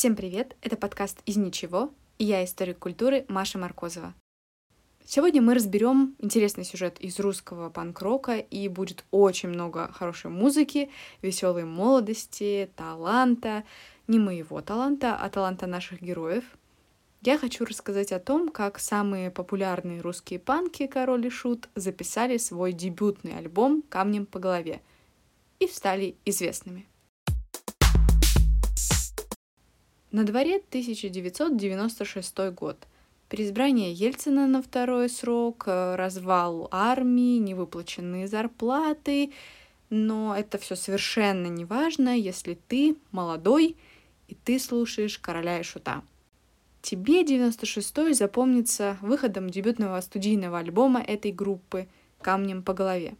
Всем привет! Это подкаст «Из ничего» и я историк культуры Маша Маркозова. Сегодня мы разберем интересный сюжет из русского панк-рока, и будет очень много хорошей музыки, веселой молодости, таланта, не моего таланта, а таланта наших героев. Я хочу рассказать о том, как самые популярные русские панки Король и Шут записали свой дебютный альбом «Камнем по голове» и стали известными. На дворе 1996 год. Переизбрание Ельцина на второй срок, э, развал армии, невыплаченные зарплаты. Но это все совершенно не важно, если ты молодой и ты слушаешь короля и шута. Тебе 96-й запомнится выходом дебютного студийного альбома этой группы «Камнем по голове».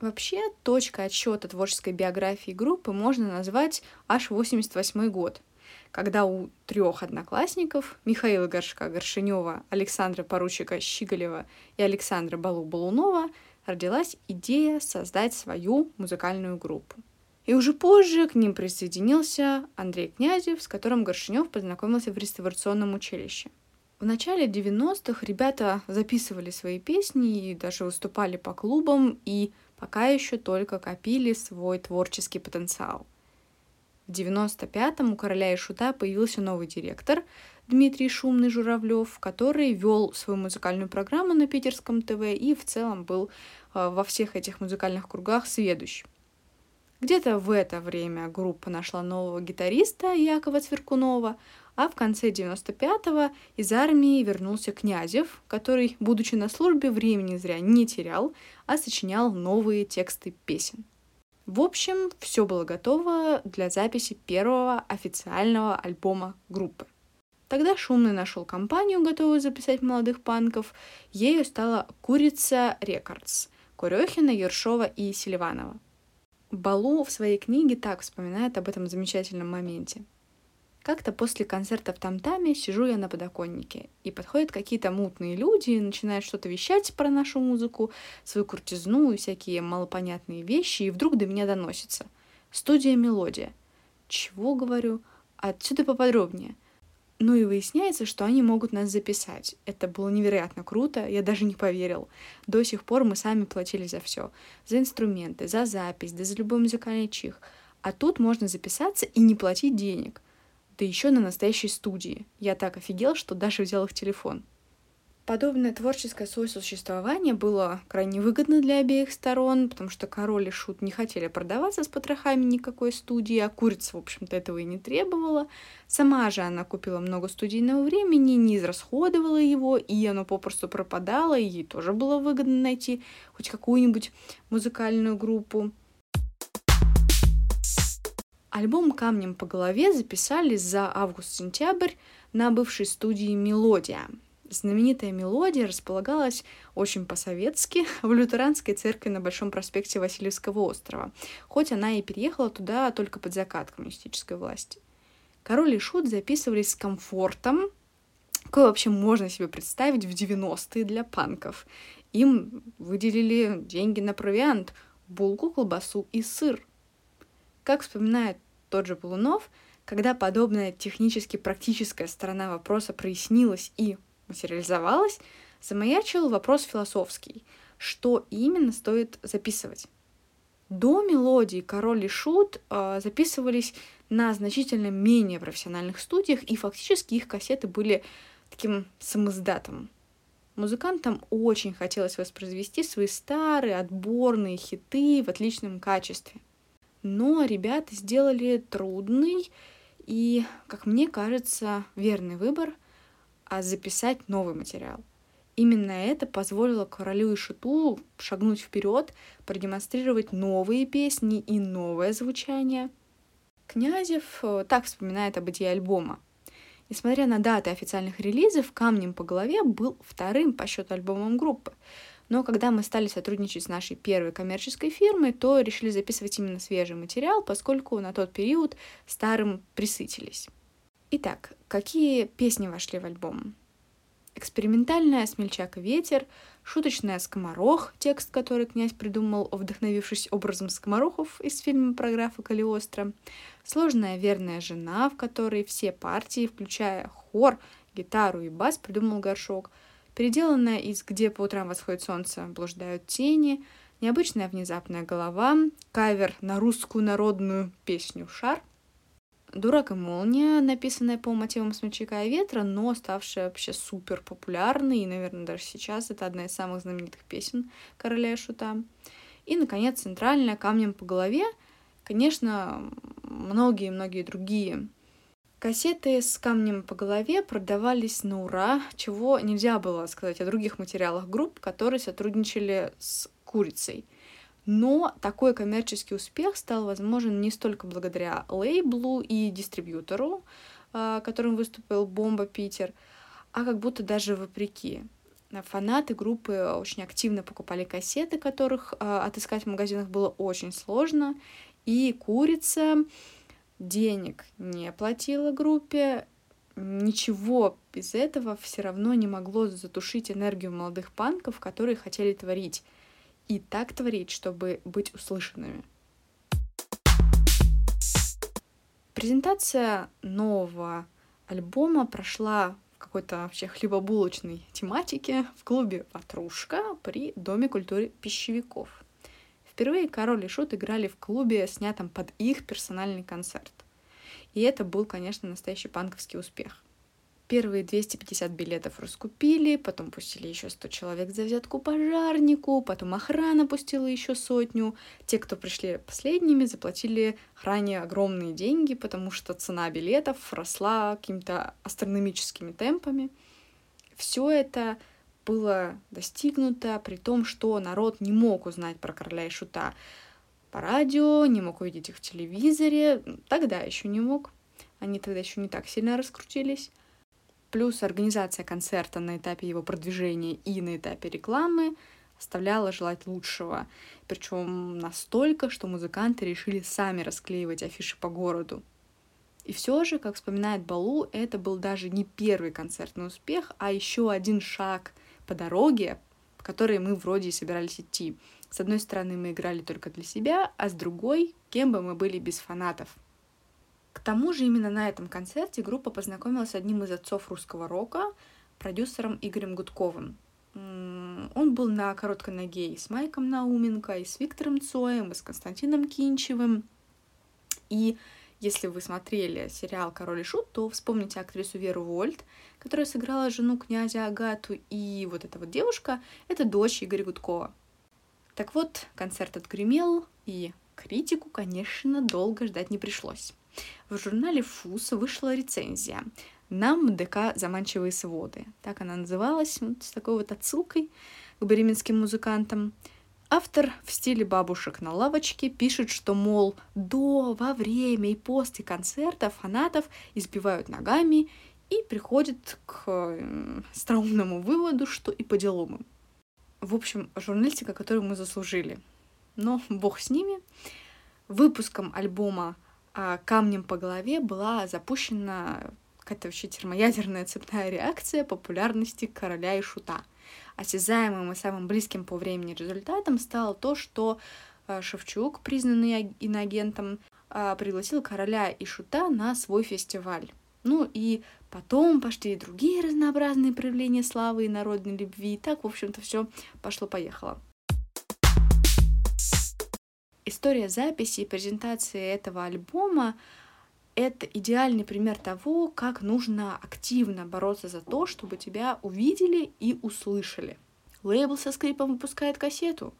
Вообще, точка отсчета творческой биографии группы можно назвать аж 88 год – когда у трех одноклассников Михаила Горшка Горшинева, Александра Поручика Щиголева и Александра Балу-Балунова родилась идея создать свою музыкальную группу. И уже позже к ним присоединился Андрей Князев, с которым Горшинев познакомился в реставрационном училище. В начале 90-х ребята записывали свои песни и даже выступали по клубам, и пока еще только копили свой творческий потенциал. В 95-м у «Короля и Шута» появился новый директор Дмитрий Шумный Журавлев, который вел свою музыкальную программу на питерском ТВ и в целом был э, во всех этих музыкальных кругах сведущ. Где-то в это время группа нашла нового гитариста Якова Цверкунова, а в конце 95-го из армии вернулся Князев, который, будучи на службе, времени зря не терял, а сочинял новые тексты песен. В общем, все было готово для записи первого официального альбома группы. Тогда Шумный нашел компанию, готовую записать молодых панков. Ею стала Курица Рекордс Курехина, Ершова и Селиванова. Балу в своей книге так вспоминает об этом замечательном моменте. Как-то после концерта в Тамтаме сижу я на подоконнике, и подходят какие-то мутные люди начинают что-то вещать про нашу музыку, свою крутизну и всякие малопонятные вещи, и вдруг до меня доносится. Студия «Мелодия». Чего, говорю? Отсюда поподробнее. Ну и выясняется, что они могут нас записать. Это было невероятно круто, я даже не поверил. До сих пор мы сами платили за все. За инструменты, за запись, да за любой музыкальный чих. А тут можно записаться и не платить денег — да еще на настоящей студии. Я так офигел, что даже взял их телефон. Подобное творческое сосуществование было крайне выгодно для обеих сторон, потому что король и шут не хотели продаваться с потрохами никакой студии, а курица, в общем-то, этого и не требовала. Сама же она купила много студийного времени, не израсходовала его, и оно попросту пропадало, и ей тоже было выгодно найти хоть какую-нибудь музыкальную группу. Альбом «Камнем по голове» записали за август-сентябрь на бывшей студии «Мелодия». Знаменитая «Мелодия» располагалась очень по-советски в лютеранской церкви на Большом проспекте Васильевского острова, хоть она и переехала туда только под закат коммунистической власти. Король и Шут записывались с комфортом, какое вообще можно себе представить в 90-е для панков. Им выделили деньги на провиант, булку, колбасу и сыр – как вспоминает тот же Полунов, когда подобная технически практическая сторона вопроса прояснилась и материализовалась, замаячил вопрос философский. Что именно стоит записывать? До мелодии «Король и Шут» э, записывались на значительно менее профессиональных студиях, и фактически их кассеты были таким самоздатом. Музыкантам очень хотелось воспроизвести свои старые отборные хиты в отличном качестве – но ребята сделали трудный и, как мне кажется, верный выбор, а записать новый материал. Именно это позволило королю и шуту шагнуть вперед, продемонстрировать новые песни и новое звучание. Князев э, так вспоминает об идее альбома. Несмотря на даты официальных релизов, «Камнем по голове» был вторым по счету альбомом группы. Но когда мы стали сотрудничать с нашей первой коммерческой фирмой, то решили записывать именно свежий материал, поскольку на тот период старым присытились. Итак, какие песни вошли в альбом? экспериментальная «Смельчак и ветер», шуточная «Скоморох», текст, который князь придумал, вдохновившись образом скоморохов из фильма про графа Калиостро, сложная «Верная жена», в которой все партии, включая хор, гитару и бас, придумал горшок, переделанная из «Где по утрам восходит солнце, блуждают тени», необычная внезапная голова, кавер на русскую народную песню «Шар», «Дурак и молния», написанная по мотивам «Смельчака и ветра», но ставшая вообще супер популярной, и, наверное, даже сейчас это одна из самых знаменитых песен «Короля и Шута». И, наконец, центральная «Камнем по голове», конечно, многие-многие другие. Кассеты с камнем по голове продавались на ура, чего нельзя было сказать о других материалах групп, которые сотрудничали с курицей. Но такой коммерческий успех стал возможен не столько благодаря лейблу и дистрибьютору, а, которым выступил Бомба Питер, а как будто даже вопреки. Фанаты группы очень активно покупали кассеты, которых а, отыскать в магазинах было очень сложно, и Курица денег не платила группе, ничего без этого все равно не могло затушить энергию молодых панков, которые хотели творить и так творить, чтобы быть услышанными. Презентация нового альбома прошла в какой-то вообще хлебобулочной тематике в клубе «Ватрушка» при Доме культуры пищевиков. Впервые Король и Шут играли в клубе, снятом под их персональный концерт. И это был, конечно, настоящий панковский успех — Первые 250 билетов раскупили, потом пустили еще 100 человек за взятку пожарнику, потом охрана пустила еще сотню. Те, кто пришли последними, заплатили охране огромные деньги, потому что цена билетов росла какими-то астрономическими темпами. Все это было достигнуто при том, что народ не мог узнать про короля и шута по радио, не мог увидеть их в телевизоре, тогда еще не мог. Они тогда еще не так сильно раскрутились. Плюс организация концерта на этапе его продвижения и на этапе рекламы оставляла желать лучшего. Причем настолько, что музыканты решили сами расклеивать афиши по городу. И все же, как вспоминает Балу, это был даже не первый концертный успех, а еще один шаг по дороге, по которой мы вроде и собирались идти. С одной стороны, мы играли только для себя, а с другой, кем бы мы были без фанатов — к тому же именно на этом концерте группа познакомилась с одним из отцов русского рока, продюсером Игорем Гудковым. Он был на короткой ноге и с Майком Науменко, и с Виктором Цоем, и с Константином Кинчевым. И если вы смотрели сериал «Король и Шут», то вспомните актрису Веру Вольт, которая сыграла жену князя Агату, и вот эта вот девушка — это дочь Игоря Гудкова. Так вот, концерт отгремел, и критику, конечно, долго ждать не пришлось. В журнале «Фус» вышла рецензия «Нам ДК заманчивые своды». Так она называлась, вот с такой вот отсылкой к бременским музыкантам. Автор в стиле бабушек на лавочке пишет, что, мол, до, во время и после концерта фанатов избивают ногами и приходит к э, странному выводу, что и по делам им. В общем, журналистика, которую мы заслужили. Но бог с ними. Выпуском альбома а камнем по голове была запущена какая-то вообще термоядерная цепная реакция популярности короля и шута. Осязаемым и самым близким по времени результатом стало то, что а, Шевчук, признанный иноагентом, а, пригласил короля и шута на свой фестиваль. Ну и потом пошли и другие разнообразные проявления славы и народной любви. И так, в общем-то, все пошло-поехало. История записи и презентации этого альбома — это идеальный пример того, как нужно активно бороться за то, чтобы тебя увидели и услышали. Лейбл со скрипом выпускает кассету,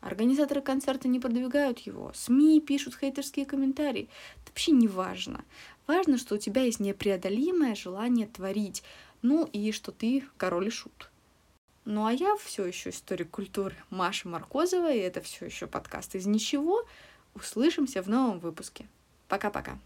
организаторы концерта не продвигают его, СМИ пишут хейтерские комментарии. Это вообще не важно. Важно, что у тебя есть непреодолимое желание творить, ну и что ты король и шут. Ну а я все еще историк культуры Маша Маркозова, и это все еще подкаст из ничего. Услышимся в новом выпуске. Пока-пока.